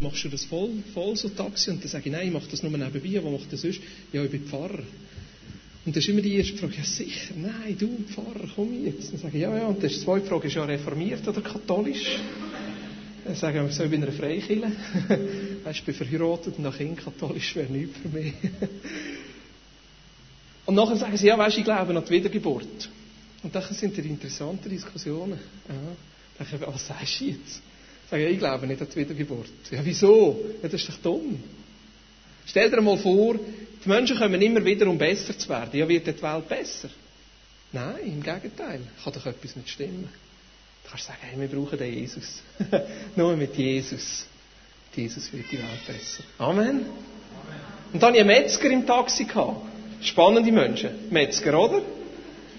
machst du das voll, voll so Taxi? Und dann sage ich, nein, ich mache das nur nebenbei, wo macht das sonst? Ja, ich bin Pfarrer. Und das ist immer die erste Frage, ja sicher, nein, du Pfarrer, komm jetzt. Dann sage ich, ja, ja. Und die zweite Frage ist ja reformiert oder katholisch? Dann sage ich, so, ich bin eine Freikirche. weißt, ich bin verheiratet und nach Kind katholisch wäre nichts für mich. und nachher sagen sie, ja, weißt, ich glaube an die Wiedergeburt. Und dann sind die interessante Diskussionen. Ja. Dann denke ich, was sagst du jetzt? Sage ich, ich glaube nicht an die Wiedergeburt. Ja, wieso? Ja, das ist doch dumm. Stell dir mal vor, die Menschen kommen immer wieder, um besser zu werden. Ja, wird die Welt besser? Nein, im Gegenteil. Kann doch etwas nicht stimmen. Du kannst sagen, hey, wir brauchen den Jesus. Nur mit Jesus. Jesus wird die Welt besser. Amen. Und dann hatte ich einen Metzger im Taxi. Gehabt. Spannende Menschen. Metzger, oder?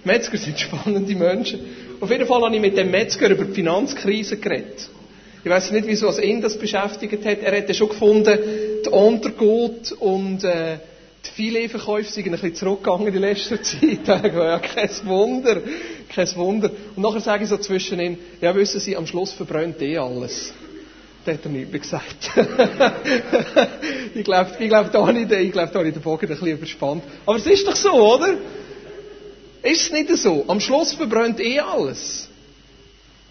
Metzger sind spannende Menschen. Auf jeden Fall habe ich mit dem Metzger über die Finanzkrise geredet. Ich weiß nicht, wieso ihn das beschäftigt hat. Er hätte schon gefunden, die Untergut und äh, die Filetverkäufe sind ein bisschen zurückgegangen in letzter Zeit. ja, kein Wunder, kein Wunder. Und nachher sage ich so zwischen ihnen, ja, wissen Sie, am Schluss verbrennt eh alles. Das hat er nicht mehr gesagt. ich glaube, ich glaube, da habe ich, glaube, da ich den Bogen ein bisschen überspannt. Aber es ist doch so, oder? Ist es nicht so? Am Schluss verbrennt eh alles.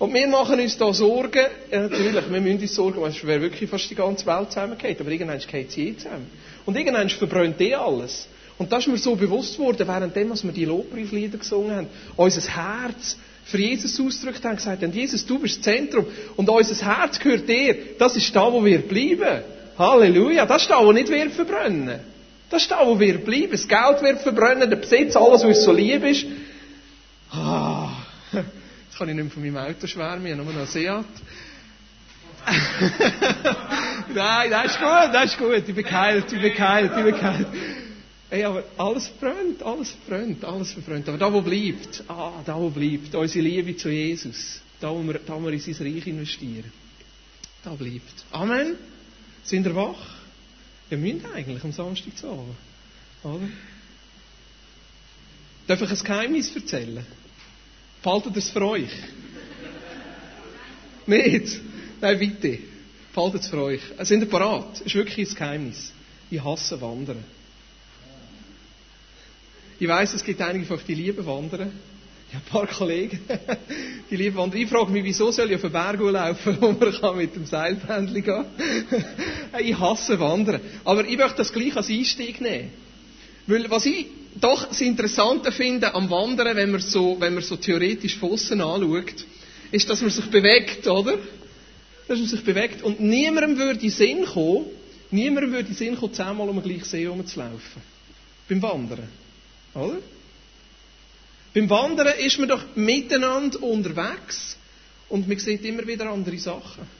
Und wir machen uns da Sorgen, ja, natürlich, wir müssen uns Sorgen, weil es wäre wirklich fast die ganze Welt zusammengeht, aber irgendwann geht sie eh zusammen. Und irgendwann verbrennt eh alles. Und das ist mir so bewusst worden, während dem, was wir die Lobpreislieder gesungen haben, unser Herz für Jesus ausgedrückt haben, gesagt haben, Jesus, du bist das Zentrum und unser Herz gehört dir, das ist da, wo wir bleiben. Halleluja, das ist da, wo nicht wir verbrennen. Das ist da, wo wir bleiben. Das Geld wird verbrennen, der Besitz, alles, was uns so lieb ist. Ah kann ich nicht mehr von meinem Auto schwärmen, ich habe nur noch Seat. Nein, das ist gut, das ist gut, ich bin geheilt, ich bin geheilt, ich bin geheilt. Hey, aber alles verbrennt, alles verbrennt, alles verbrennt. Aber da, wo bleibt, ah, da, wo bleibt, unsere Liebe zu Jesus, da, wo wir, da, wo wir in sein Reich investieren, da bleibt. Amen. Sind wir wach? Wir müssen eigentlich am Samstag zu Abend, oder? Darf ich ein Geheimnis erzählen? Behaltet es für euch. Nicht? Nein, bitte. Behaltet es für euch. Sind ihr parat? Das ist wirklich ein Geheimnis. Ich hasse Wandern. Ich weiß, es gibt einige von euch, die lieben Wandern. Ich habe ein paar Kollegen, die lieben Wandern. Ich frage mich, wieso soll ich auf den Berg laufen, wo man kann mit dem Seilbändchen gehen Ich hasse Wandern. Aber ich möchte das gleich als Einstieg nehmen. Weil was ich doch das Interessante finde am Wandern, wenn man so, wenn man so theoretisch von anschaut, ist, dass man sich bewegt, oder? Dass man sich bewegt und niemandem würde in Sinn kommen, niemandem würde in Sinn kommen, zehnmal um den gleichen See herumzulaufen. Beim Wandern. Oder? Beim Wandern ist man doch miteinander unterwegs und man sieht immer wieder andere Sachen.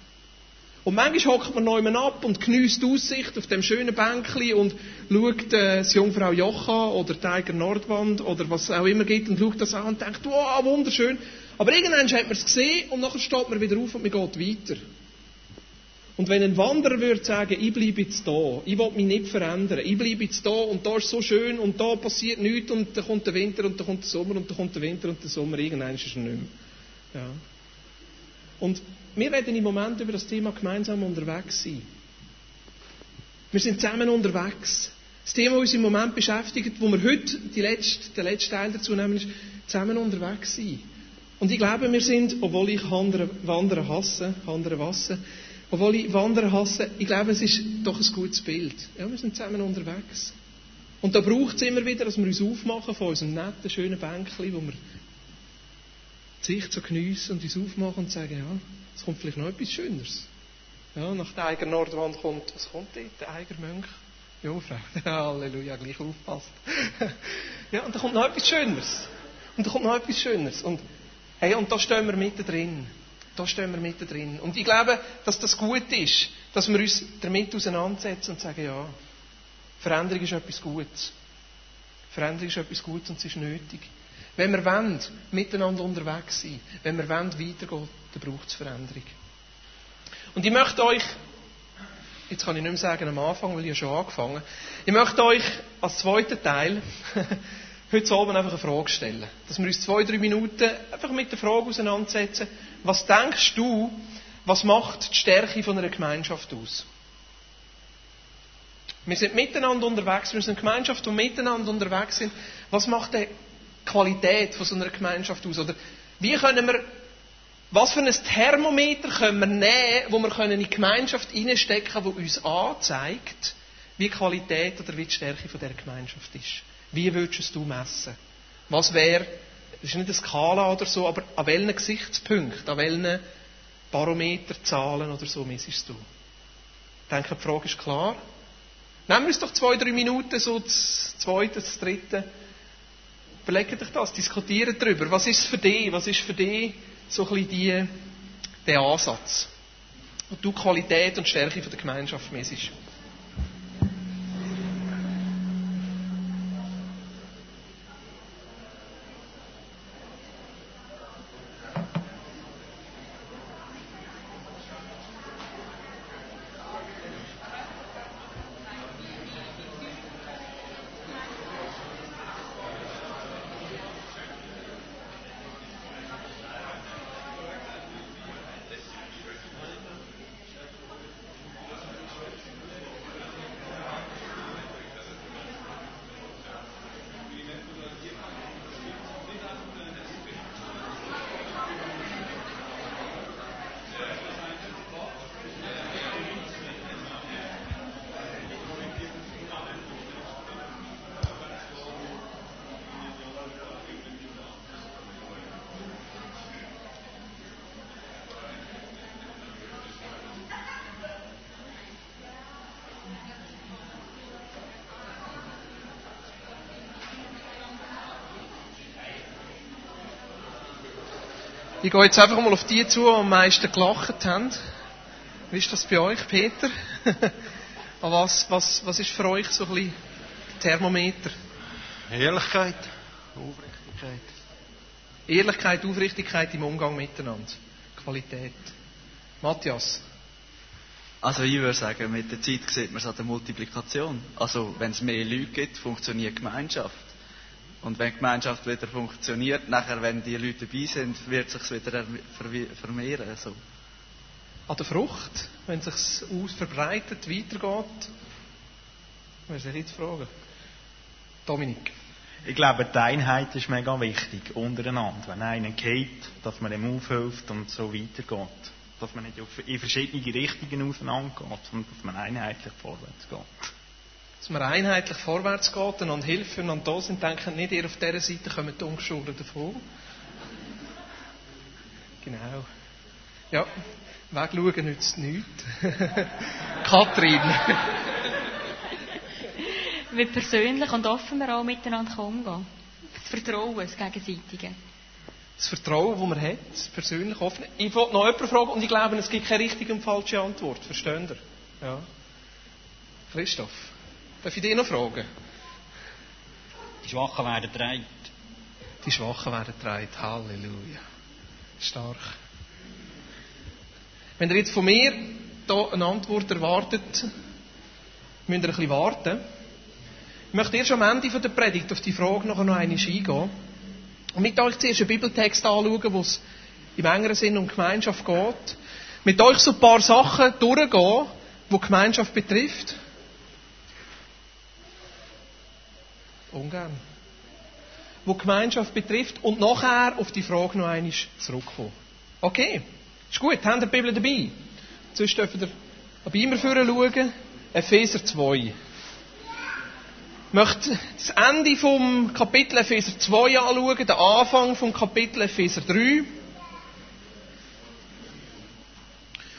Und manchmal hockt man neu ab und genießt die Aussicht auf dem schönen Bänkli und schaut äh, das Jungfrau Jocha oder Tiger Nordwand oder was auch immer gibt und schaut das an und denkt, wow, wunderschön. Aber irgendwann hat man es gesehen und nachher steht man wieder auf und man geht weiter. Und wenn ein Wanderer würde sagen, ich bleibe jetzt da, ich will mich nicht verändern, ich bleibe jetzt da und da ist so schön und da passiert nichts und dann kommt der Winter und dann kommt der Sommer und dann kommt der Winter und der Sommer, irgendwann ist es nicht mehr. Ja. Und wir reden im Moment über das Thema gemeinsam unterwegs sein. Wir sind zusammen unterwegs. Das Thema, das uns im Moment beschäftigt, wo wir heute die letzte, den letzten Teil dazu nehmen, ist zusammen unterwegs sein. Und ich glaube, wir sind, obwohl ich Wandern hasse, Wandern Wasser, obwohl ich Wandern hasse, ich glaube, es ist doch ein gutes Bild. Ja, wir sind zusammen unterwegs. Und da braucht es immer wieder, dass wir uns aufmachen von unserem netten, schönen Bänkchen, wo wir Sicht so geniessen und uns aufmachen und sagen, ja, es kommt vielleicht noch etwas Schöneres. Ja, nach der Eiger Nordwand kommt, was kommt dort? Der Eiger Mönch? Jungfrau. Halleluja, gleich aufpasst. ja, und da kommt noch etwas Schöneres. Und da kommt noch etwas Schöneres. Und, hey, und da stehen wir mittendrin. Da stehen wir mittendrin. Und ich glaube, dass das gut ist, dass wir uns damit auseinandersetzen und sagen, ja, Veränderung ist etwas Gutes. Veränderung ist etwas Gutes und es ist nötig. Wenn wir wollen, miteinander unterwegs sein, wenn wir wollen, weitergehen, dann braucht es Veränderung. Und ich möchte euch, jetzt kann ich nicht mehr sagen am Anfang, weil ich ja schon angefangen ich möchte euch als zweiten Teil heute Abend einfach eine Frage stellen. Dass wir uns zwei, drei Minuten einfach mit der Frage auseinandersetzen, was denkst du, was macht die Stärke von einer Gemeinschaft aus? Wir sind miteinander unterwegs, wir sind eine Gemeinschaft, die miteinander unterwegs sind. Was macht die Qualität von so einer Gemeinschaft aus? Oder wie können wir, was für ein Thermometer können wir nehmen, wo wir in die Gemeinschaft hineinstecken, die uns anzeigt, wie die Qualität oder wie die Stärke von der Gemeinschaft ist? Wie würdest du es messen? Was wäre, das ist nicht eine Skala oder so, aber an welchen Gesichtspunkten, an welchen Barometerzahlen oder so misst du? Ich denke, die Frage ist klar. Nehmen wir uns doch zwei, drei Minuten, so das zweite, das dritte. Überlegt euch das, diskutiert darüber. Was ist für dich, was ist für dich so ein bisschen der Ansatz? Und du Qualität und Stärke von der Gemeinschaft misst. Ich gehe jetzt einfach mal auf die zu, die am meisten gelacht haben. Wie ist das bei euch, Peter? was, was, was ist für euch so ein bisschen Thermometer? Ehrlichkeit, Aufrichtigkeit. Ehrlichkeit, Aufrichtigkeit im Umgang miteinander. Qualität. Matthias? Also ich würde sagen, mit der Zeit sieht man es an der Multiplikation. Also wenn es mehr Leute gibt, funktioniert Gemeinschaft. Und wenn die Gemeinschaft wieder funktioniert, nachher, wenn die Leute dabei sind, wird es sich wieder vermehren. So. An der Frucht, wenn es sich aus verbreitet, weitergeht, wäre sich jetzt fragen. Dominik. Ich glaube, die Einheit ist mega wichtig untereinander. Wenn einer geht, dass man ihm aufhilft und so weitergeht. Dass man nicht in verschiedene Richtungen auseinandergeht, sondern dass man einheitlich vorwärts geht dass man einheitlich vorwärts geht und hilft und da sind, denken nicht, ihr auf dieser Seite kommen die Ungeschoren davon. Genau. Ja, wegschauen nützt nichts. Kathrin. Wie persönlich und offen wir auch miteinander umgehen. Das Vertrauen, das Gegenseitige. Das Vertrauen, das man hat, persönlich offen. Ich wollte noch jemanden fragen und ich glaube, es gibt keine richtige und falsche Antwort. Verstehen ihr? Ja. Christoph. Darf ich dich noch fragen? Die Schwachen werden dreit. Die Schwachen werden dreit. Halleluja. Stark. Wenn ihr jetzt von mir hier eine Antwort erwartet, müsst ihr ein bisschen warten. Ich möchte erst am Ende der Predigt auf die Frage noch einmal eingehen. Und mit euch zuerst einen Bibeltext anschauen, wo es im engeren Sinn um Gemeinschaft geht. Mit euch so ein paar Sachen durchgehen, die Gemeinschaft betrifft. Ungern. Wo Gemeinschaft betrifft und nachher auf die Frage noch einmal zurückkommen. Okay, ist gut, ihr die Bibel dabei? Sonst dürft ihr bei immer schauen. Epheser 2. Ich möchte das Ende vom Kapitel Epheser 2 anschauen, den Anfang vom Kapitel Epheser 3.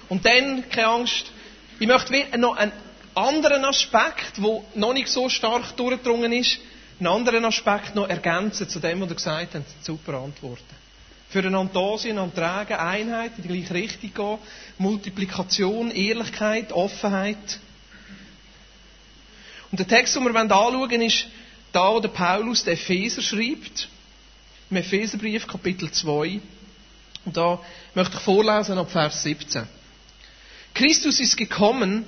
Und dann, keine Angst, ich möchte noch einen anderen Aspekt, der noch nicht so stark durchgedrungen ist, einen anderen Aspekt noch ergänzen zu dem, was ihr gesagt habt. Super Antworten. Füreinander da sein, einander tragen, Einheit, in die gleiche Richtung gehen, Multiplikation, Ehrlichkeit, Offenheit. Und der Text, den wir anschauen wollen, ist da, wo der Paulus den Epheser schreibt. Im Epheserbrief, Kapitel 2. Und da möchte ich vorlesen ab Vers 17. Christus ist gekommen,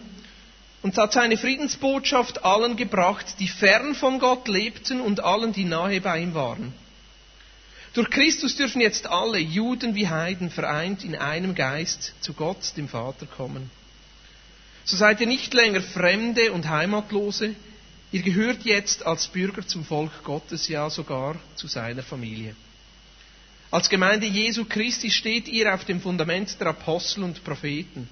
und hat seine Friedensbotschaft allen gebracht, die fern von Gott lebten und allen, die nahe bei ihm waren. Durch Christus dürfen jetzt alle, Juden wie Heiden, vereint in einem Geist zu Gott, dem Vater, kommen. So seid ihr nicht länger Fremde und Heimatlose, ihr gehört jetzt als Bürger zum Volk Gottes, ja sogar zu seiner Familie. Als Gemeinde Jesu Christi steht ihr auf dem Fundament der Apostel und Propheten.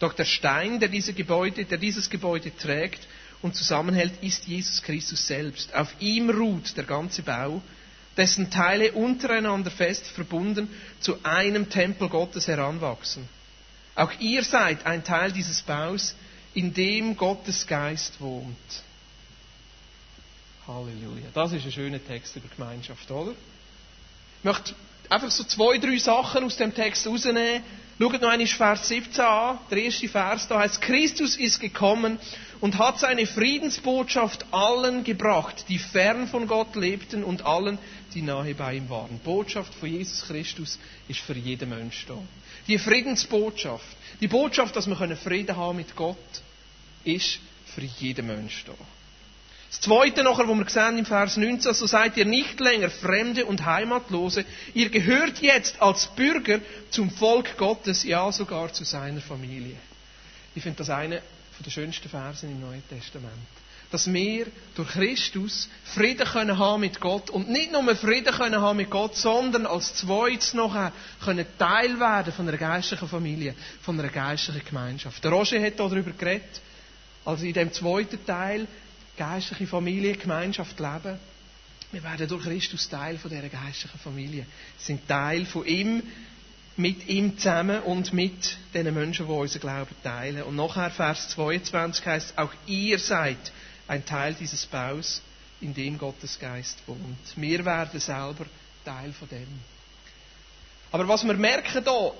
Doch der Stein, der, diese Gebäude, der dieses Gebäude trägt und zusammenhält, ist Jesus Christus selbst. Auf ihm ruht der ganze Bau, dessen Teile untereinander fest verbunden zu einem Tempel Gottes heranwachsen. Auch ihr seid ein Teil dieses Baus, in dem Gottes Geist wohnt. Halleluja. Das ist ein schöner Text über Gemeinschaft, oder? Ich möchte einfach so zwei, drei Sachen aus dem Text rausnehmen. Schaut noch einmal Vers 17 an. Der erste Vers, da heißt, Christus ist gekommen und hat seine Friedensbotschaft allen gebracht, die fern von Gott lebten und allen, die nahe bei ihm waren. Die Botschaft von Jesus Christus ist für jeden Menschen da. Die Friedensbotschaft, die Botschaft, dass wir Frieden haben mit Gott, ist für jeden Menschen da. Das Zweite nachher, wo wir sehen im Vers 19, so seid ihr nicht länger Fremde und Heimatlose, ihr gehört jetzt als Bürger zum Volk Gottes, ja sogar zu seiner Familie. Ich finde das eine der schönsten Versen im Neuen Testament. Dass wir durch Christus Frieden können haben mit Gott und nicht nur Frieden können haben mit Gott, sondern als zweites noch können Teil werden von einer geistlichen Familie, von einer geistlichen Gemeinschaft. Der Roger hat darüber geredet, also in dem zweiten Teil geistliche Familie, Gemeinschaft leben. Wir werden durch Christus Teil von dieser geistlichen Familie. Wir sind Teil von ihm, mit ihm zusammen und mit den Menschen, die unseren Glauben teilen. Und nachher, Vers 22 heißt, auch ihr seid ein Teil dieses Baus, in dem Gottes Geist wohnt. Wir werden selber Teil von dem. Aber was wir merken hier,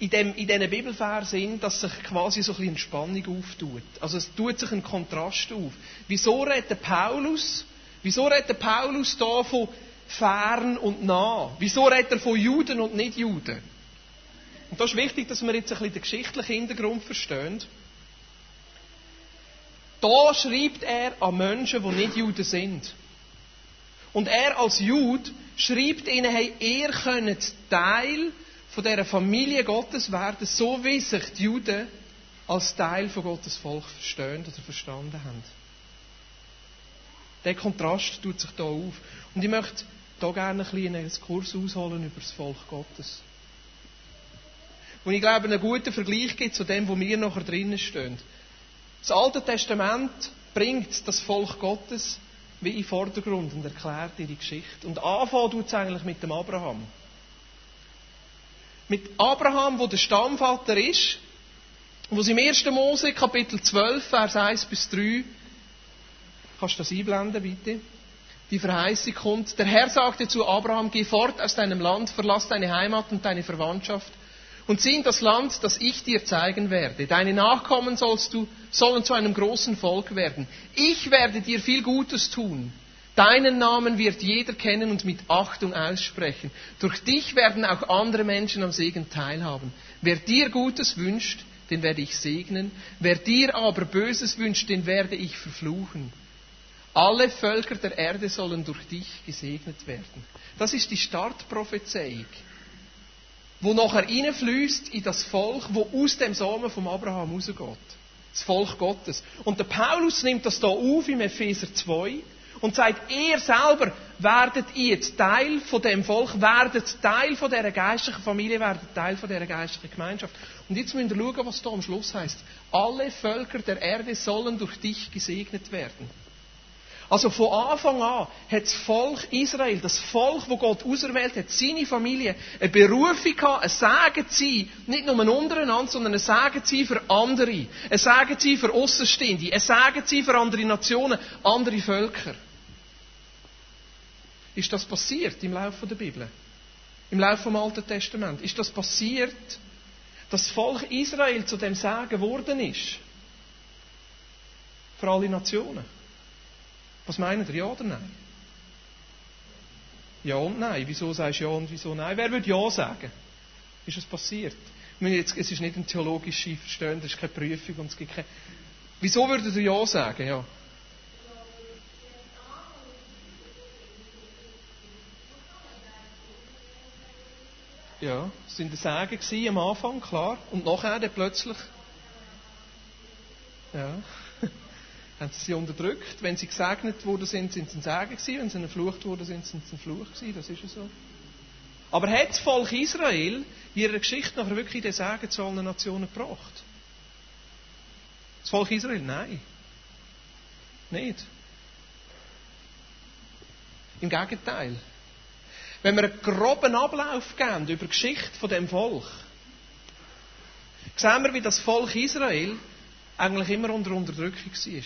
in, dem, in diesen Bibelversen, dass sich quasi so ein bisschen Spannung auftut. Also es tut sich ein Kontrast auf. Wieso redet Paulus, wieso redet Paulus da von fern und nah? Wieso redet er von Juden und nicht Juden? Und da ist wichtig, dass wir jetzt ein bisschen den geschichtlichen Hintergrund verstehen. Da schreibt er an Menschen, die nicht Juden sind. Und er als Jude schreibt ihnen, hey, ihr könnt Teil von dieser Familie Gottes werden, so wie sich die Juden als Teil von Gottes Volk verstehen oder verstanden haben. Der Kontrast tut sich da auf. Und ich möchte hier gerne ein einen Kurs ausholen über das Volk Gottes. Und ich glaube, einen guten Vergleich gibt zu dem, wo wir nachher drinnen stehen. Das Alte Testament bringt das Volk Gottes wie in den Vordergrund und erklärt ihre Geschichte. Und anfangen tut es eigentlich mit dem Abraham mit Abraham, wo der Stammvater ist, wo es im 1. Mose Kapitel 12, Vers 1 bis 3, kannst du das einblenden, bitte? Die Verheißung kommt. Der Herr sagte zu Abraham, geh fort aus deinem Land, verlass deine Heimat und deine Verwandtschaft und zieh in das Land, das ich dir zeigen werde. Deine Nachkommen sollst du, sollen zu einem großen Volk werden. Ich werde dir viel Gutes tun. Deinen Namen wird jeder kennen und mit Achtung aussprechen. Durch dich werden auch andere Menschen am Segen teilhaben. Wer dir Gutes wünscht, den werde ich segnen. Wer dir aber Böses wünscht, den werde ich verfluchen. Alle Völker der Erde sollen durch dich gesegnet werden. Das ist die Startprophezeiung, wo nachher reinfließt in das Volk, wo aus dem Samen vom Abraham rausgeht. Das Volk Gottes. Und der Paulus nimmt das da auf im Epheser 2 und sagt, ihr selber werdet jetzt Teil von dem Volk, werdet Teil von dieser geistlichen Familie, werdet Teil von dieser geistlichen Gemeinschaft. Und jetzt müsst ihr schauen, was da am Schluss heißt. Alle Völker der Erde sollen durch dich gesegnet werden. Also von Anfang an hat das Volk Israel, das Volk, wo Gott auserwählt hat, seine Familie, eine Berufung gehabt, ein Segen zu sein, nicht nur untereinander, sondern ein Segen zu sein für andere, ein Segen zu sein für Außenstehende, ein Segen zu sein für andere Nationen, andere Völker. Ist das passiert im Laufe der Bibel? Im Laufe vom Alten Testament? Ist das passiert, dass das Volk Israel zu dem Sagen geworden ist? Für alle Nationen. Was meinen ihr? Ja oder nein? Ja und nein. Wieso sagst du ja und wieso nein? Wer würde ja sagen? Ist es passiert? Jetzt, es ist nicht ein theologisches Verstehen, es ist keine Prüfung und es gibt keine... Wieso würdet ihr ja sagen? Ja. Ja, es waren Sagen am Anfang, klar. Und nachher dann plötzlich. Ja. haben sie sie unterdrückt. Wenn sie gesegnet worden sind, sind sie ein Segen gewesen. Wenn sie geflucht worden sind, sind sie ein Fluch gewesen. Das ist ja so. Aber hat das Volk Israel in ihrer Geschichte nachher wirklich den Segen zu allen Nationen gebracht? Das Volk Israel? Nein. Nicht. Im Gegenteil. Wenn wir einen groben Ablauf geben über die Geschichte von dem Volk, sehen wir, wie das Volk Israel eigentlich immer unter Unterdrückung war.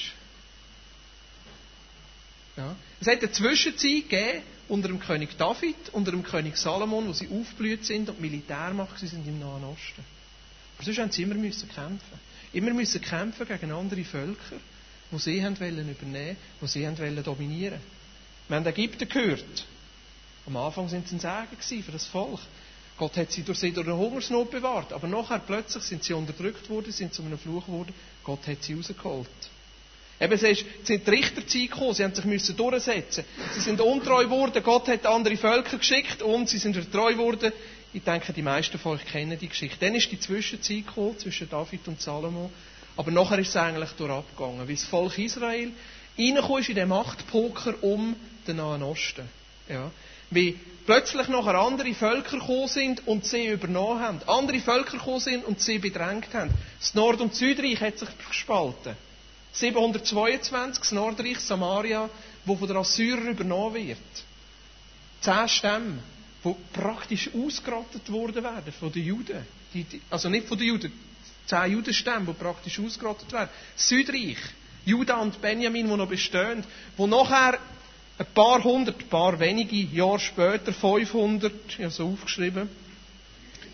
Ja. Es hat eine Zwischenzeit gegeben unter dem König David, unter dem König Salomon, wo sie aufgeblüht sind und Militärmacht sind im Nahen Osten. Aber sonst haben sie immer müssen kämpfen. Immer müssen kämpfen gegen andere Völker, die sie haben wollen übernehmen, die sie haben wollen dominieren. Wir haben Ägypten gehört. Am Anfang sind sie ein Segen für das Volk. Gott hat sie durch sie durch eine Hungersnot bewahrt. Aber nachher plötzlich sind sie unterdrückt worden, sind zu einem Fluch geworden. Gott hat sie rausgeholt. Eben, es ist, sind die Richterzeit gekommen, sie haben sich müssen durchsetzen. Sie sind untreu geworden, Gott hat andere Völker geschickt und sie sind treu geworden. Ich denke, die meisten von euch kennen die Geschichte. Dann ist die Zwischenzeit gekommen, zwischen David und Salomo. Aber nachher ist es eigentlich durchgegangen, wie das Volk Israel reingekommen ist in den Machtpoker um den Nahen Osten. Ja. Wie plötzlich nachher andere Völker gekommen sind und sie übernommen haben. Andere Völker gekommen sind und sie bedrängt haben. Das Nord- und Südreich hat sich gespalten. 722 das Nordreich Samaria, wo von der Assyrer übernommen wird. Zehn Stämme, die praktisch ausgerottet worden werden von den Juden. Die, die, also nicht von den Juden, zehn Judenstämme, die praktisch ausgerottet werden. Südreich, Juda und Benjamin, die noch bestehen, wo nachher ein paar hundert, ein paar wenige Jahre später, 500, ich habe so aufgeschrieben,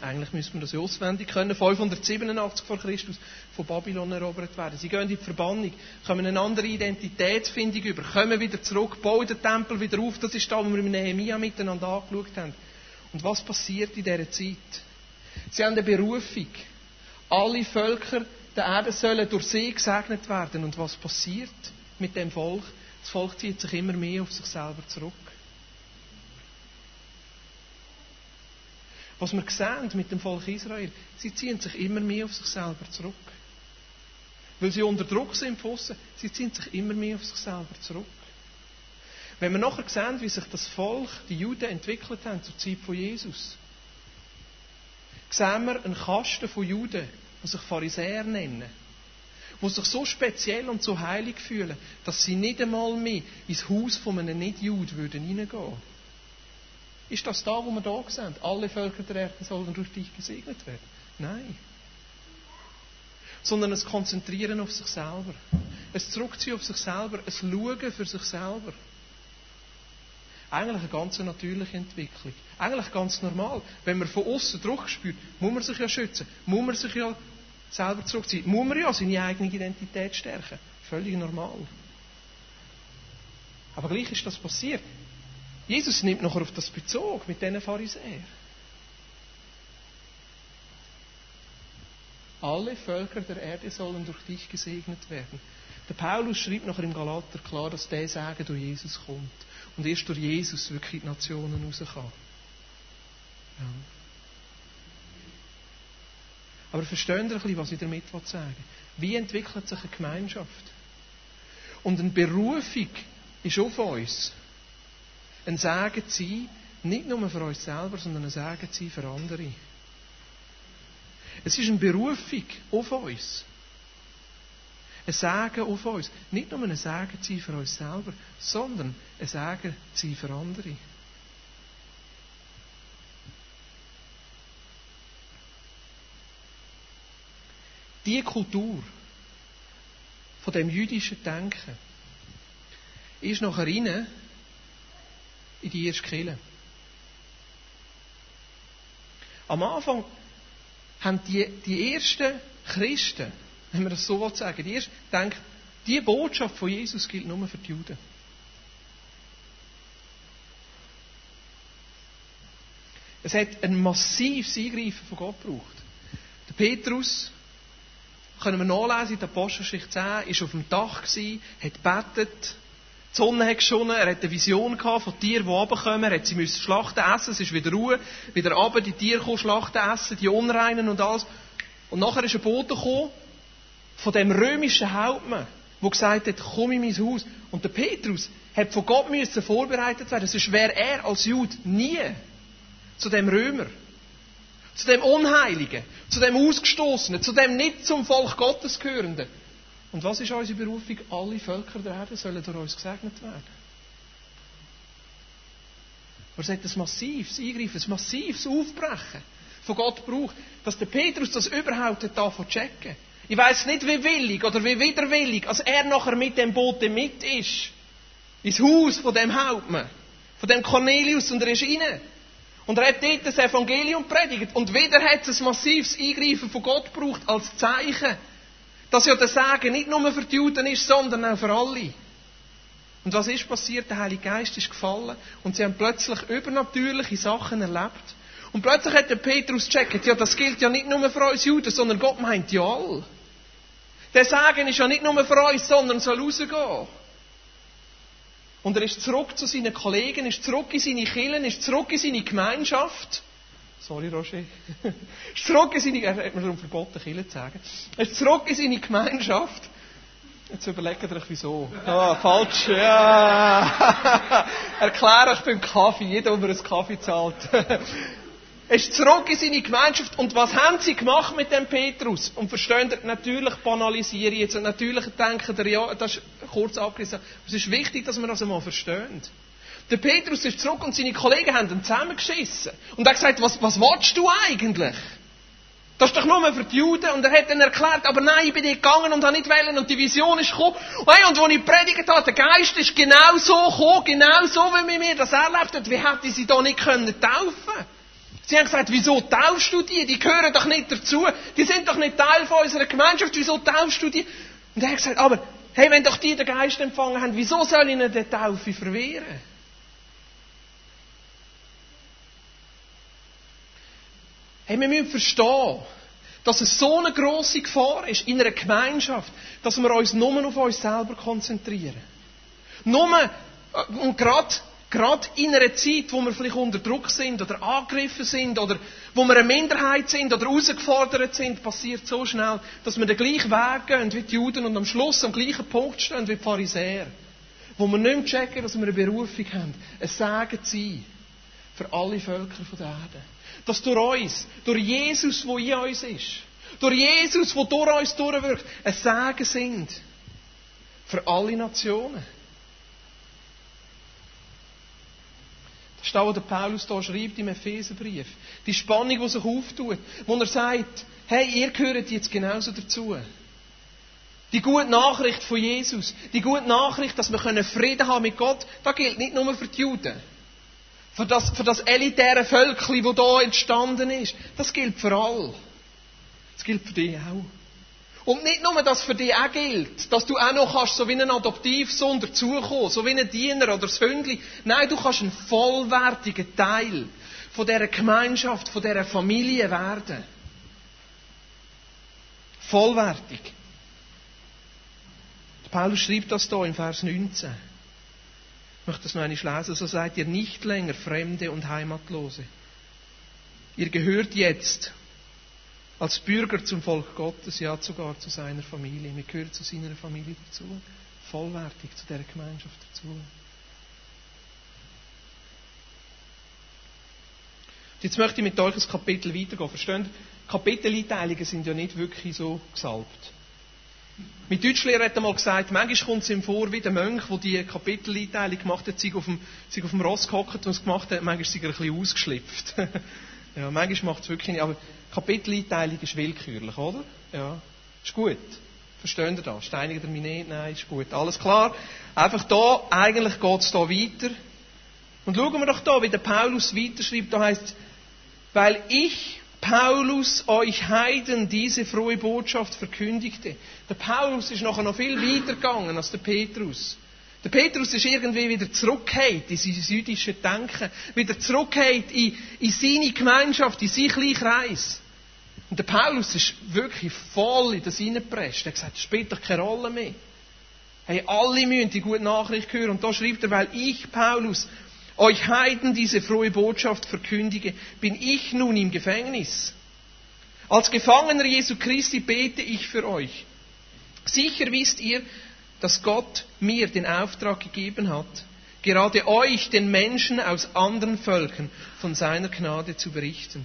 eigentlich müsste man das ja auswendig können, 587 vor Christus von Babylon erobert werden. Sie gehen in die Verbannung, kommen eine andere Identitätsfindung über, kommen wieder zurück, bauen den Tempel wieder auf. Das ist da, wo wir mit Nehemiah miteinander angeschaut haben. Und was passiert in dieser Zeit? Sie haben eine Berufung. Alle Völker der Erde sollen durch sie gesegnet werden. Und was passiert mit dem Volk? Das Volk zieht sich immer mehr auf sich selber zurück. Was wir sehen mit dem Volk Israel, sie ziehen sich immer mehr auf sich selber zurück. Weil sie unter Druck sind von sie ziehen sich immer mehr auf sich selber zurück. Wenn wir nachher sehen, wie sich das Volk, die Juden, entwickelt haben zur Zeit von Jesus, sehen wir einen Kasten von Juden, die sich Pharisäer nennen, die sich so speziell und so heilig fühlen, dass sie nicht einmal mehr ins Haus von einem Nicht-Juden würden ist das da, wo wir da sehen? Alle Völker der Erde sollen durch dich gesegnet werden? Nein. Sondern es Konzentrieren auf sich selber. Es Zurückziehen auf sich selber. Es Schauen für sich selber. Eigentlich eine ganz natürliche Entwicklung. Eigentlich ganz normal. Wenn man von außen Druck spürt, muss man sich ja schützen. Muss man sich ja selber zurückziehen. Muss man ja seine eigene Identität stärken. Völlig normal. Aber gleich ist das passiert. Jesus nimmt noch auf das Bezug mit diesen Pharisäern. Alle Völker der Erde sollen durch dich gesegnet werden. Der Paulus schreibt nachher im Galater klar, dass der Segen durch Jesus kommt. Und erst durch Jesus wirklich die Nationen raus. Ja. Aber verstehen Sie ein bisschen, was ich damit sagen will? Wie entwickelt sich eine Gemeinschaft? Und eine Berufung ist auf uns ein Segen zu sein, nicht nur für uns selber, sondern ein Segen zu sein für andere. Es ist eine Berufung auf uns. Ein Segen auf uns. Nicht nur ein Segen zu sein für uns selber, sondern ein Segen zu sein für andere. Die Kultur von dem jüdischen Denken ist nachher rein in die erste Kirche. Am Anfang haben die, die ersten Christen, wenn man das so sagen die ersten, denkt, die Botschaft von Jesus gilt nur für die Juden. Es hat ein massives Eingreifen von Gott gebraucht. Der Petrus, können wir nachlesen in der Apostelgeschichte 10, ist auf dem Dach gewesen, hat gebetet, die Sonne hat geschonnen, er hat eine Vision gehabt von Tieren, die runterkommen, er hat sie müssen schlachten essen, es ist wieder Ruhe, wieder runter, die Tiere kommen, schlachten essen, die Unreinen und alles. Und nachher ist ein Bote gekommen, von dem römischen Hauptmann, der gesagt hat, komm in mein Haus. Und der Petrus hat von Gott müssen vorbereitet werden, sonst wäre er als Jude nie zu dem Römer, zu dem Unheiligen, zu dem Ausgestoßenen, zu dem nicht zum Volk Gottes gehörenden. Und was ist unsere Berufung? Alle Völker der Erde sollen durch uns gesegnet werden. Er sagt ein massives Eingreifen, ein massives Aufbrechen von Gott braucht, dass der Petrus das überhaupt davon checken. Ich weiß nicht, wie willig oder wie widerwillig, als er nachher mit dem Boot mit ist. Ins Haus von dem Hauptmann, von dem Cornelius und er ist rein. Und er hat dort das Evangelium predigt. Und wieder hat es ein massives Eingreifen von Gott gebraucht als Zeichen, dass ja der Sagen nicht nur für die Juden ist, sondern auch für alle. Und was ist passiert? Der Heilige Geist ist gefallen und sie haben plötzlich übernatürliche Sachen erlebt. Und plötzlich hat der Petrus gecheckt, ja, das gilt ja nicht nur für uns Juden, sondern Gott meint ja all. Der Sagen ist ja nicht nur für uns, sondern soll rausgehen. Und er ist zurück zu seinen Kollegen, ist zurück in seine Kirchen, ist zurück in seine Gemeinschaft. Sorry, Roger. ist zurück in seine, er hat mir darum verboten, Kirche zu sagen. Er ist zurück in seine Gemeinschaft. Jetzt überlegt ihr euch, wieso. Ah, falsch, ja. Erkläre euch beim Kaffee, jeder, der mir einen Kaffee zahlt. Er ist zurück in seine Gemeinschaft. Und was haben sie gemacht mit dem Petrus? Und verstehen ihr, natürlich banalisiere ich jetzt. Und natürlich denken ihr, ja, das ist kurz abgerissen. Es ist wichtig, dass wir das einmal verstehen. Der Petrus ist zurück und seine Kollegen haben ihn zusammengeschissen. Und er hat gesagt, was, was willst du eigentlich? Das ist doch nur für die Juden. Und er hat dann erklärt, aber nein, ich bin nicht gegangen und habe nicht wählen und die Vision ist gekommen. Und, hey, und als ich predigt habe, der Geist ist genau so gekommen, genau so, wie mir das erlebt hat. Wie hätte ich sie da nicht können taufen Sie haben gesagt, wieso taufst du die? Die gehören doch nicht dazu. Die sind doch nicht Teil von unserer Gemeinschaft. Wieso taufst du die? Und er hat gesagt, aber, hey, wenn doch die den Geist empfangen haben, wieso soll ich ihnen die Taufe verwehren? Hey, wir müssen verstehen, dass es so eine grosse Gefahr ist in einer Gemeinschaft, dass wir uns nur auf uns selber konzentrieren. Nur, äh, und gerade Gerade in einer Zeit, wo wir vielleicht unter Druck sind oder angegriffen sind oder wo wir eine Minderheit sind oder herausgefordert sind, passiert so schnell, dass wir den gleichen Weg gehen wie die Juden und am Schluss am gleichen Punkt stehen wie die Pharisäer. Wo wir nicht mehr checken, dass wir eine Berufung haben, ein Segen zu sein für alle Völker der Erde. Dass durch uns, durch Jesus, der in uns ist, durch Jesus, der durch uns durchwirkt, ein Segen sind für alle Nationen. Das, was der Paulus hier schreibt im Epheserbrief. Die Spannung, die sich auftut, wo er sagt, hey, ihr gehört jetzt genauso dazu. Die gute Nachricht von Jesus, die gute Nachricht, dass wir Frieden haben mit Gott, das gilt nicht nur für die Juden. Für das, für das elitäre Völkchen, das hier entstanden ist. Das gilt für alle. Das gilt für dich auch. Und nicht nur, dass für dich auch gilt, dass du auch noch kannst, so wie ein Adoptivsohn dazukommen, so wie ein Diener oder das Hündli. Nein, du kannst ein vollwertiger Teil von dieser Gemeinschaft, von dieser Familie werden. Vollwertig. Paulus schreibt das hier im Vers 19. Ich möchte das noch einmal lesen. So seid ihr nicht länger Fremde und Heimatlose. Ihr gehört jetzt als Bürger zum Volk Gottes, ja sogar zu seiner Familie. Wir gehören zu seiner Familie dazu, vollwertig zu der Gemeinschaft dazu. Jetzt möchte ich mit euch ein Kapitel weitergehen. Versteht? Kapiteleinteilungen sind ja nicht wirklich so gesalbt. Mein Deutschlehrer hat einmal gesagt, manchmal kommt es ihm vor, wie der Mönch, der die Kapiteleinteilung gemacht hat, sich auf dem, sich auf dem Ross gehockt und es gemacht hat, manchmal ist er ein bisschen ausgeschlüpft. ja, manchmal macht es wirklich nicht, aber Kapiteleinteilung ist willkürlich, oder? Ja. Ist gut. Verstehen ihr das? Steinigen ihr mich nicht? Nein, ist gut. Alles klar. Einfach da, eigentlich geht es da weiter. Und schauen wir doch da, wie der Paulus weiterschreibt. Da heißt weil ich, Paulus, euch Heiden diese frohe Botschaft verkündigte. Der Paulus ist nachher noch viel weiter gegangen als der Petrus. Der Petrus ist irgendwie wieder zurückgekehrt in sein jüdisches Denken, wieder zurückgekehrt in, in seine Gemeinschaft, in seinen kleinen Kreis. Und der Paulus ist wirklich voll in das hineingepresst. Er hat gesagt, das spielt doch keine Rolle mehr. Hey, alle müssen die gute Nachricht hören. Und da schreibt er, weil ich, Paulus, euch Heiden diese frohe Botschaft verkündige, bin ich nun im Gefängnis. Als Gefangener Jesu Christi bete ich für euch. Sicher wisst ihr, dass Gott mir den Auftrag gegeben hat, gerade euch, den Menschen aus anderen Völkern, von seiner Gnade zu berichten.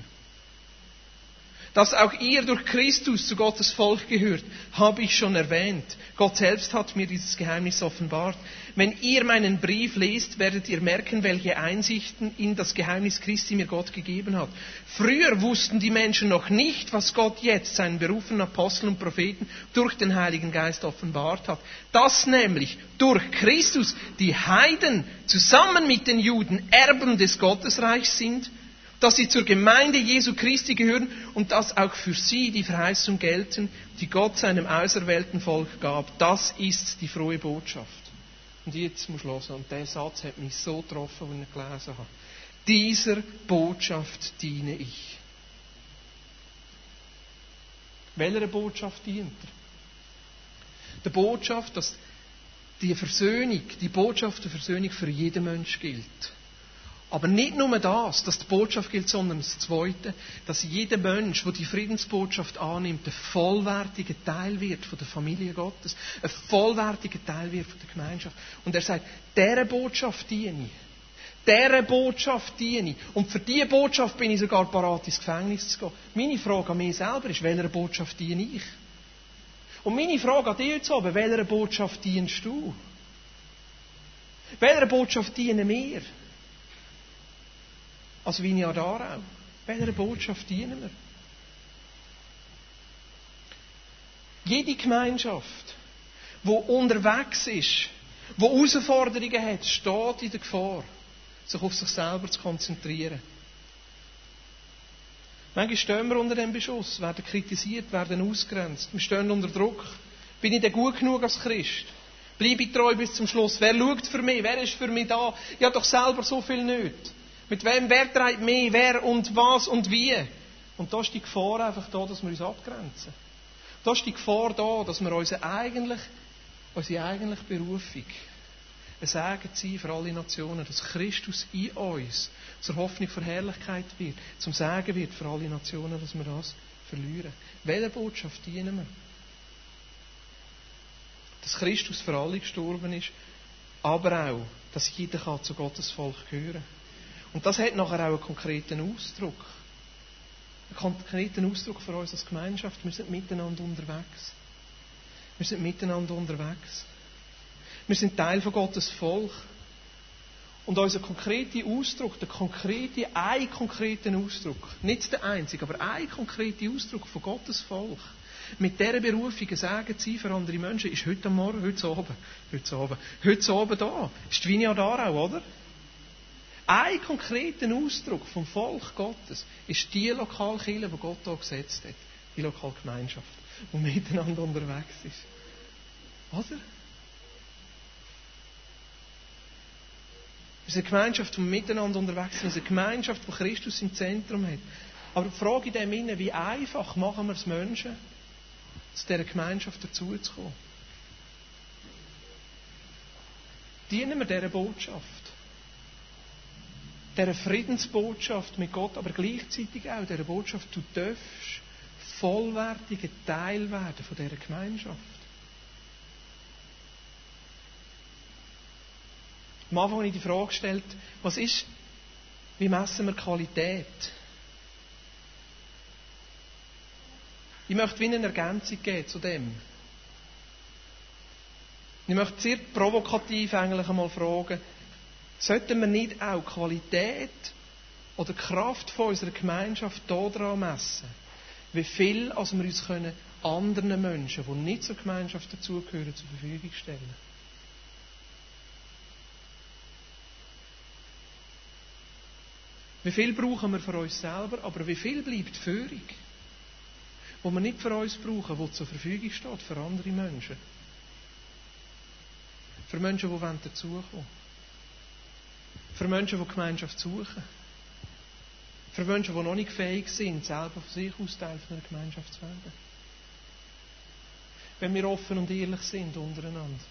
Dass auch ihr durch Christus zu Gottes Volk gehört, habe ich schon erwähnt. Gott selbst hat mir dieses Geheimnis offenbart. Wenn ihr meinen Brief lest, werdet ihr merken, welche Einsichten in das Geheimnis Christi mir Gott gegeben hat. Früher wussten die Menschen noch nicht, was Gott jetzt seinen berufenen Aposteln und Propheten durch den Heiligen Geist offenbart hat. Dass nämlich durch Christus die Heiden zusammen mit den Juden Erben des Gottesreichs sind dass sie zur Gemeinde Jesu Christi gehören und dass auch für sie die Verheißung gelten, die Gott seinem auserwählten Volk gab. Das ist die frohe Botschaft. Und jetzt muss ich hören, und der Satz hat mich so getroffen, als ich ihn gelesen habe. Dieser Botschaft diene ich. Welcher Botschaft dient er? Der Botschaft, dass die Versöhnung, die Botschaft der Versöhnung für jeden Mensch gilt. Aber nicht nur das, dass die Botschaft gilt, sondern das Zweite, dass jeder Mensch, der die Friedensbotschaft annimmt, ein vollwertiger Teil wird von der Familie Gottes, ein vollwertiger Teil wird von der Gemeinschaft. Und er sagt, dieser Botschaft diene ich. Dieser Botschaft diene ich. Und für diese Botschaft bin ich sogar parat, ins Gefängnis zu gehen. Meine Frage an mich selber ist, welcher Botschaft diene ich? Und meine Frage an dich jetzt oben, welcher Botschaft dienst du? Welcher Botschaft dienen wir? Als Vineyard Aarau? Welcher Botschaft dienen wir? Jede Gemeinschaft, die unterwegs ist, die Herausforderungen hat, steht in der Gefahr, sich auf sich selber zu konzentrieren. Manchmal stehen wir unter dem Beschuss, werden kritisiert, werden ausgrenzt. Wir stehen unter Druck. Bin ich denn gut genug als Christ? Bleibe ich treu bis zum Schluss? Wer schaut für mich? Wer ist für mich da? Ich habe doch selber so viel nicht. Mit wem, wer treibt mehr, wer und was und wie. Und da ist die Gefahr einfach da, dass wir uns abgrenzen. Da ist die Gefahr da, dass wir unsere, eigentlich, unsere eigentliche Berufung ein Segen sein für alle Nationen, dass Christus in uns zur Hoffnung für Herrlichkeit wird, zum Segen wird für alle Nationen, dass wir das verlieren. Welche Botschaft dienen wir? Dass Christus für alle gestorben ist, aber auch, dass jeder kann zu Gottes Volk gehören kann. Und das hat nachher auch einen konkreten Ausdruck. Einen konkreten Ausdruck für uns als Gemeinschaft. Wir sind miteinander unterwegs. Wir sind miteinander unterwegs. Wir sind Teil von Gottes Volk. Und unser konkreter Ausdruck, der konkrete, ein konkreter Ausdruck, nicht der einzige, aber ein konkreter Ausdruck von Gottes Volk, mit dieser Berufung ein Segen zu sein für andere Menschen, ist heute Morgen, heute Abend, heute Abend, heute Abend da. Ist die Vineyard auch, oder? Ein konkreter Ausdruck vom Volk Gottes ist die Lokalkirche, die Gott hier gesetzt hat. Die Lokalgemeinschaft, die miteinander unterwegs ist. Oder? Wir sind eine Gemeinschaft, die miteinander unterwegs ist. Wir sind eine Gemeinschaft, die Christus im Zentrum hat. Aber die Frage in dem Sinne, wie einfach machen wir es Menschen, zu dieser Gemeinschaft dazuzukommen? Dienen wir dieser Botschaft? Dieser Friedensbotschaft mit Gott, aber gleichzeitig auch dieser Botschaft, du darfst vollwertiger Teil werden von dieser Gemeinschaft. Am Anfang habe ich die Frage gestellt, was ist, wie messen wir Qualität? Ich möchte wie eine Ergänzung geben zu dem. Ich möchte sehr provokativ eigentlich einmal fragen, Sollten wir nicht auch Qualität oder Kraft von unserer Gemeinschaft daran messen, wie viel als wir uns können anderen Menschen, die nicht zur Gemeinschaft dazugehören, zur Verfügung stellen? Wie viel brauchen wir für uns selber, aber wie viel bleibt Führung? Wo wir nicht für uns brauchen, wo zur Verfügung steht für andere Menschen. Für Menschen, die dazukommen für Menschen, die Gemeinschaft suchen. Für Menschen, die noch nicht fähig sind, selber von sich aus Teil einer Gemeinschaft zu werden. Wenn wir offen und ehrlich sind untereinander.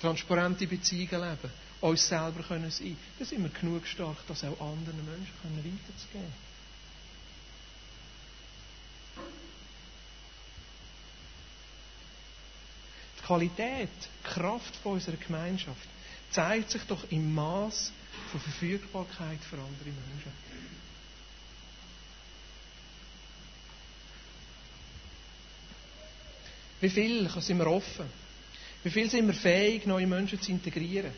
Transparente Beziehungen leben. Uns selber können sein. Dann sind wir genug stark, das auch anderen Menschen weiterzugeben. können. Qualität, die Kraft von unserer Gemeinschaft zeigt sich doch im Maß von Verfügbarkeit für andere Menschen. Wie viel sind wir offen? Wie viel sind wir fähig, neue Menschen zu integrieren?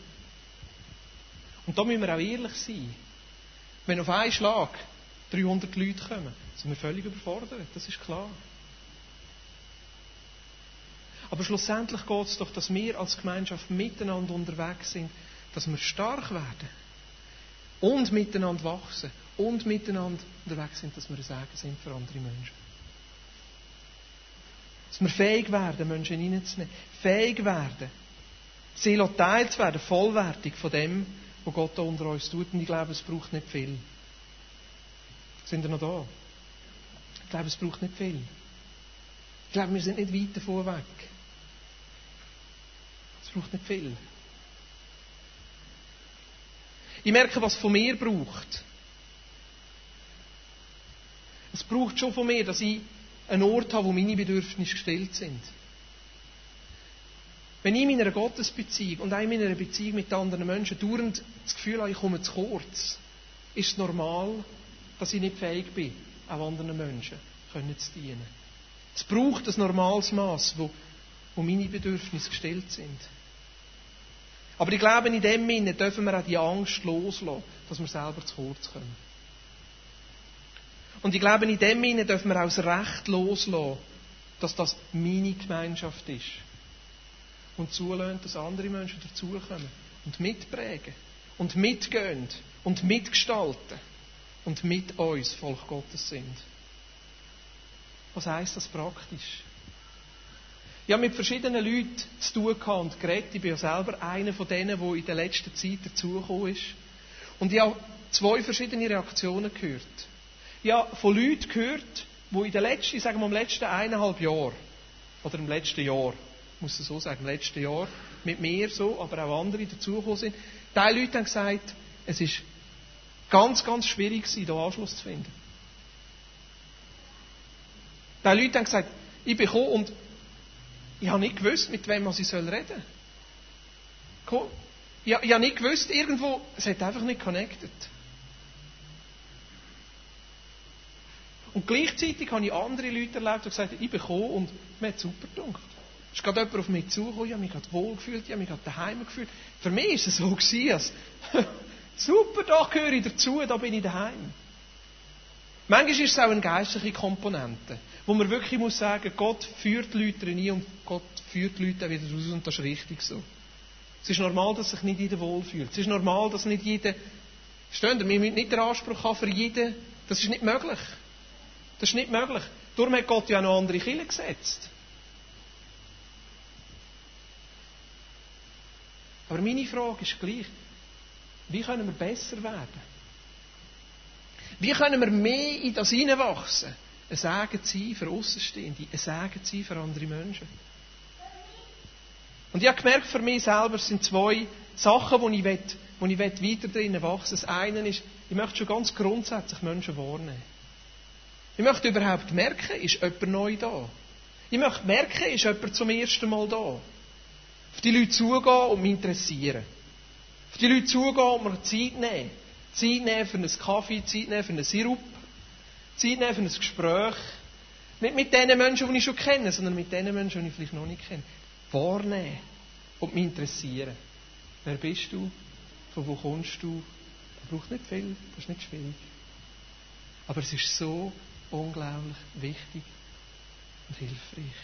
Und da müssen wir auch ehrlich sein. Wenn auf einen Schlag 300 Leute kommen, sind wir völlig überfordert, das ist klar. Aber schlussendlich geht es doch, dass wir als Gemeinschaft miteinander unterwegs sind, dass wir stark werden und miteinander wachsen und miteinander unterwegs sind, dass wir ein Segen sind für andere Menschen. Dass wir fähig werden, Menschen hineinzunehmen. Fähig werden, Seele Teil zu werden, vollwertig von dem, was Gott da unter uns tut. Und ich glaube, es braucht nicht viel. Sind wir noch da? Ich glaube, es braucht nicht viel. Ich glaube, wir sind nicht weit davon weg. Es braucht nicht viel. Ich merke, was von mir braucht. Es braucht schon von mir, dass ich einen Ort habe, wo meine Bedürfnisse gestellt sind. Wenn ich in meiner Gottesbeziehung und auch in meiner Beziehung mit anderen Menschen dauernd das Gefühl habe, ich komme zu kurz, ist es normal, dass ich nicht fähig bin, auch anderen Menschen können zu dienen. Es braucht ein normales Maß, wo, wo meine Bedürfnisse gestellt sind. Aber ich glaube, in dem Sinne dürfen wir auch die Angst loslassen, dass wir selber zu kurz kommen. Und ich glaube, in dem Sinne dürfen wir auch das Recht loslassen, dass das meine Gemeinschaft ist. Und zulassen, dass andere Menschen dazukommen und mitprägen und mitgehen und mitgestalten und mit uns Volk Gottes sind. Was heißt das praktisch? Ich habe mit verschiedenen Leuten zu tun gehabt und geredet. Ich bin ja selber einer von denen, der in der letzten Zeit dazugekommen ist. Und ich habe zwei verschiedene Reaktionen gehört. Ich habe von Leuten gehört, die in den letzten, ich sage mal, im letzten eineinhalb Jahr, oder im letzten Jahr, ich muss es so sagen, im letzten Jahr, mit mir so, aber auch andere dazugekommen sind. Diese Leute haben gesagt, es ist ganz, ganz schwierig hier Anschluss zu finden. Diese Leute haben gesagt, ich bin gekommen und ich habe nicht gewusst, mit wem ich reden soll. Ich, ich habe nicht gewusst, irgendwo, es hat einfach nicht connected. Und gleichzeitig habe ich andere Leute erlebt, die gesagt haben, ich bin gekommen und mir hat super gedacht. Es ist gerade jemand auf mich zugekommen, ich habe mich gerade wohl gefühlt, ich habe mich gerade daheim gefühlt. Für mich war es so, gewesen, als super, da gehöre ich dazu, da bin ich daheim. Manchmal ist es auch eine geistliche Komponente, wo man wirklich muss sagen, Gott führt Leute rein und Gott führt Leute auch wieder raus und das ist richtig so. Es ist normal, dass sich nicht jeder wohlfühlt. Es ist normal, dass nicht jeder, verstehen Sie, wir müssen nicht den Anspruch haben für jeden, das ist nicht möglich. Das ist nicht möglich. Darum hat Gott ja noch andere Kinder gesetzt. Aber meine Frage ist gleich, wie können wir besser werden? Wie können wir mehr in das hineinwachsen? Ein Segen sein für Außenstehende, ein Segen sein für andere Menschen. Und ich habe gemerkt, für mich selber sind zwei Sachen, wo ich, will, wo ich will weiter drinnen wachsen Das eine ist, ich möchte schon ganz grundsätzlich Menschen wahrnehmen. Ich möchte überhaupt merken, ist jemand neu da? Ich möchte merken, ist jemand zum ersten Mal da? Auf die Leute zugehen und mich interessieren. Auf die Leute zugehen und mir Zeit nehmen. Zeit nehmen für einen Kaffee, Zeit nehmen für einen Sirup, Zeit nehmen für ein Gespräch. Nicht mit den Menschen, die ich schon kenne, sondern mit den Menschen, die ich vielleicht noch nicht kenne. Wahrnehmen und mich interessieren. Wer bist du? Von wo kommst du? Das braucht nicht viel, das ist nicht schwierig. Aber es ist so unglaublich wichtig und hilfreich.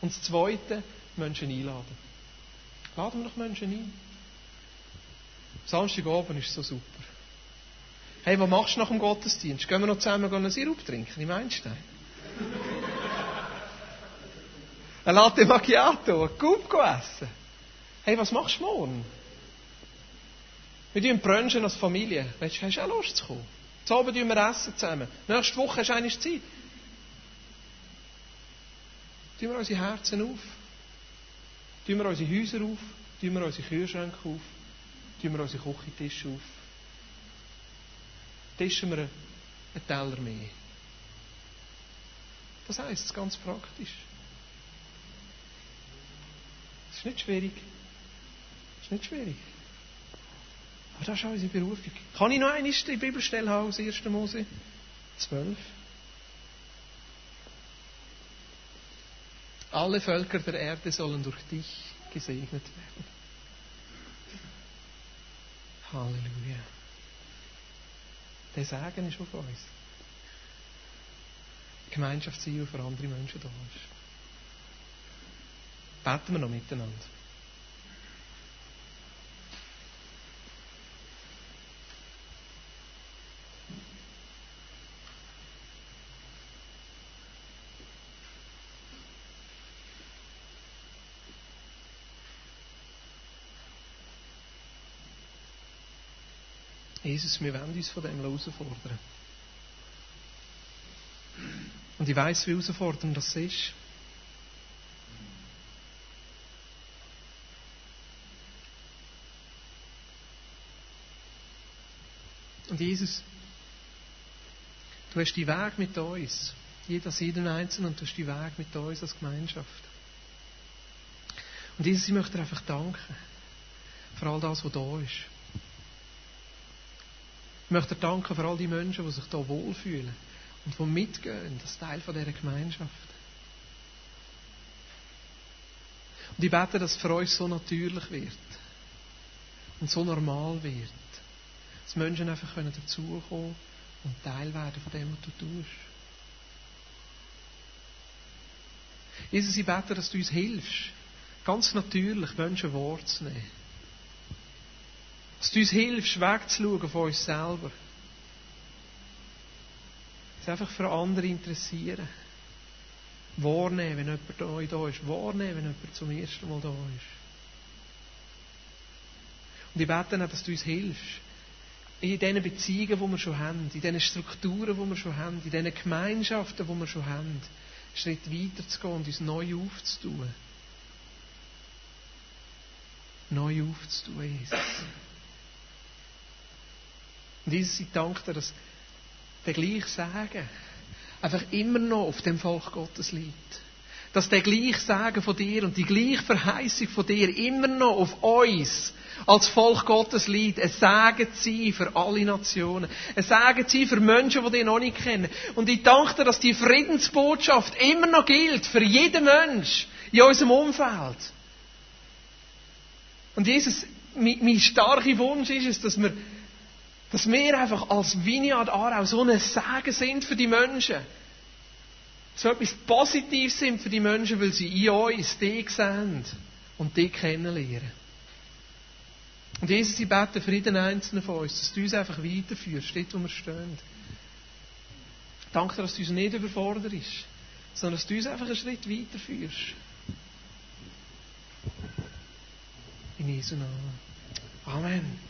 Und das Zweite, Menschen einladen. Laden wir doch Menschen ein. Samstagabend ist so super. Hey, was machst du nach dem Gottesdienst? Gehen wir noch zusammen einen Sirup trinken im Einstein? ein Latte Macchiato, ein Coup essen. Hey, was machst du morgen? Wir tun brunchen als Familie. Weißt, hast du auch Lust zu kommen? Zu Abend tun wir essen zusammen. Nächste Woche hast du eine Zeit. Tun wir unsere Herzen auf. Tun wir unsere Häuser auf. Tun wir unsere Kühlschränke auf. Tun wir unsere Küchentische auf tischen wir einen Teller mehr. Das heisst es ganz praktisch. Das ist nicht schwierig. Das ist nicht schwierig. Aber das ist auch unsere Berufung. Kann ich noch eine Bibelstelle haben aus 1. Mose 12? Alle Völker der Erde sollen durch dich gesegnet werden. Halleluja. Der Segen ist auf uns. Gemeinschaft sein, die für andere Menschen da ist. Beten wir noch miteinander. Jesus, wir wollen uns von dem herausfordern. Und ich weiß, wie herausfordernd das ist. Und Jesus, du hast die Weg mit uns, jeder jeden Einzelnen, und du hast die Weg mit uns als Gemeinschaft. Und Jesus, ich möchte dir einfach danken für all das, was da ist. Ich möchte danken für all die Menschen, die sich hier wohlfühlen und die mitgehen, das Teil dieser Gemeinschaft. Und ich bete, dass es für uns so natürlich wird und so normal wird, dass Menschen einfach dazukommen können und Teil werden von dem, was du tust. Jesus, ich bete, dass du uns hilfst, ganz natürlich Menschen wahrzunehmen. Dass du uns hilfst, wegzuschauen von uns selber. Uns einfach für andere interessieren. Wahrnehmen, wenn jemand da, da ist. Wahrnehmen, wenn jemand zum ersten Mal da ist. Und ich bete auch, dass du uns hilfst. In diesen Beziehungen, die wir schon haben, in diesen Strukturen, die wir schon haben, in diesen Gemeinschaften, die wir schon haben, einen Schritt weiter zu gehen und uns neu aufzutun. Neu aufzutun, Jesus. Und Jesus, ich danke dir, dass der gleiche Sagen einfach immer noch auf dem Volk Gottes liegt. Dass der gleiche Sagen von dir und die gleiche Verheißung von dir immer noch auf uns als Volk Gottes liegt. Ein Sagen sein für alle Nationen. Ein Sagen sein für Menschen, die dich noch nicht kennen. Und ich danke dir, dass die Friedensbotschaft immer noch gilt für jeden Mensch in unserem Umfeld. Und Jesus, mein, mein starker Wunsch ist es, dass wir dass wir einfach als Vineyard Aarau so ein Segen sind für die Menschen. So etwas Positives sind für die Menschen, weil sie in uns dich sehen und dich kennenlernen. Und Jesus, ich bete für jeden Einzelnen von uns, dass du uns einfach weiterführst, dort wo wir stehen. Danke dass du uns nicht überforderst, sondern dass du uns einfach einen Schritt weiterführst. In Jesu Namen. Amen.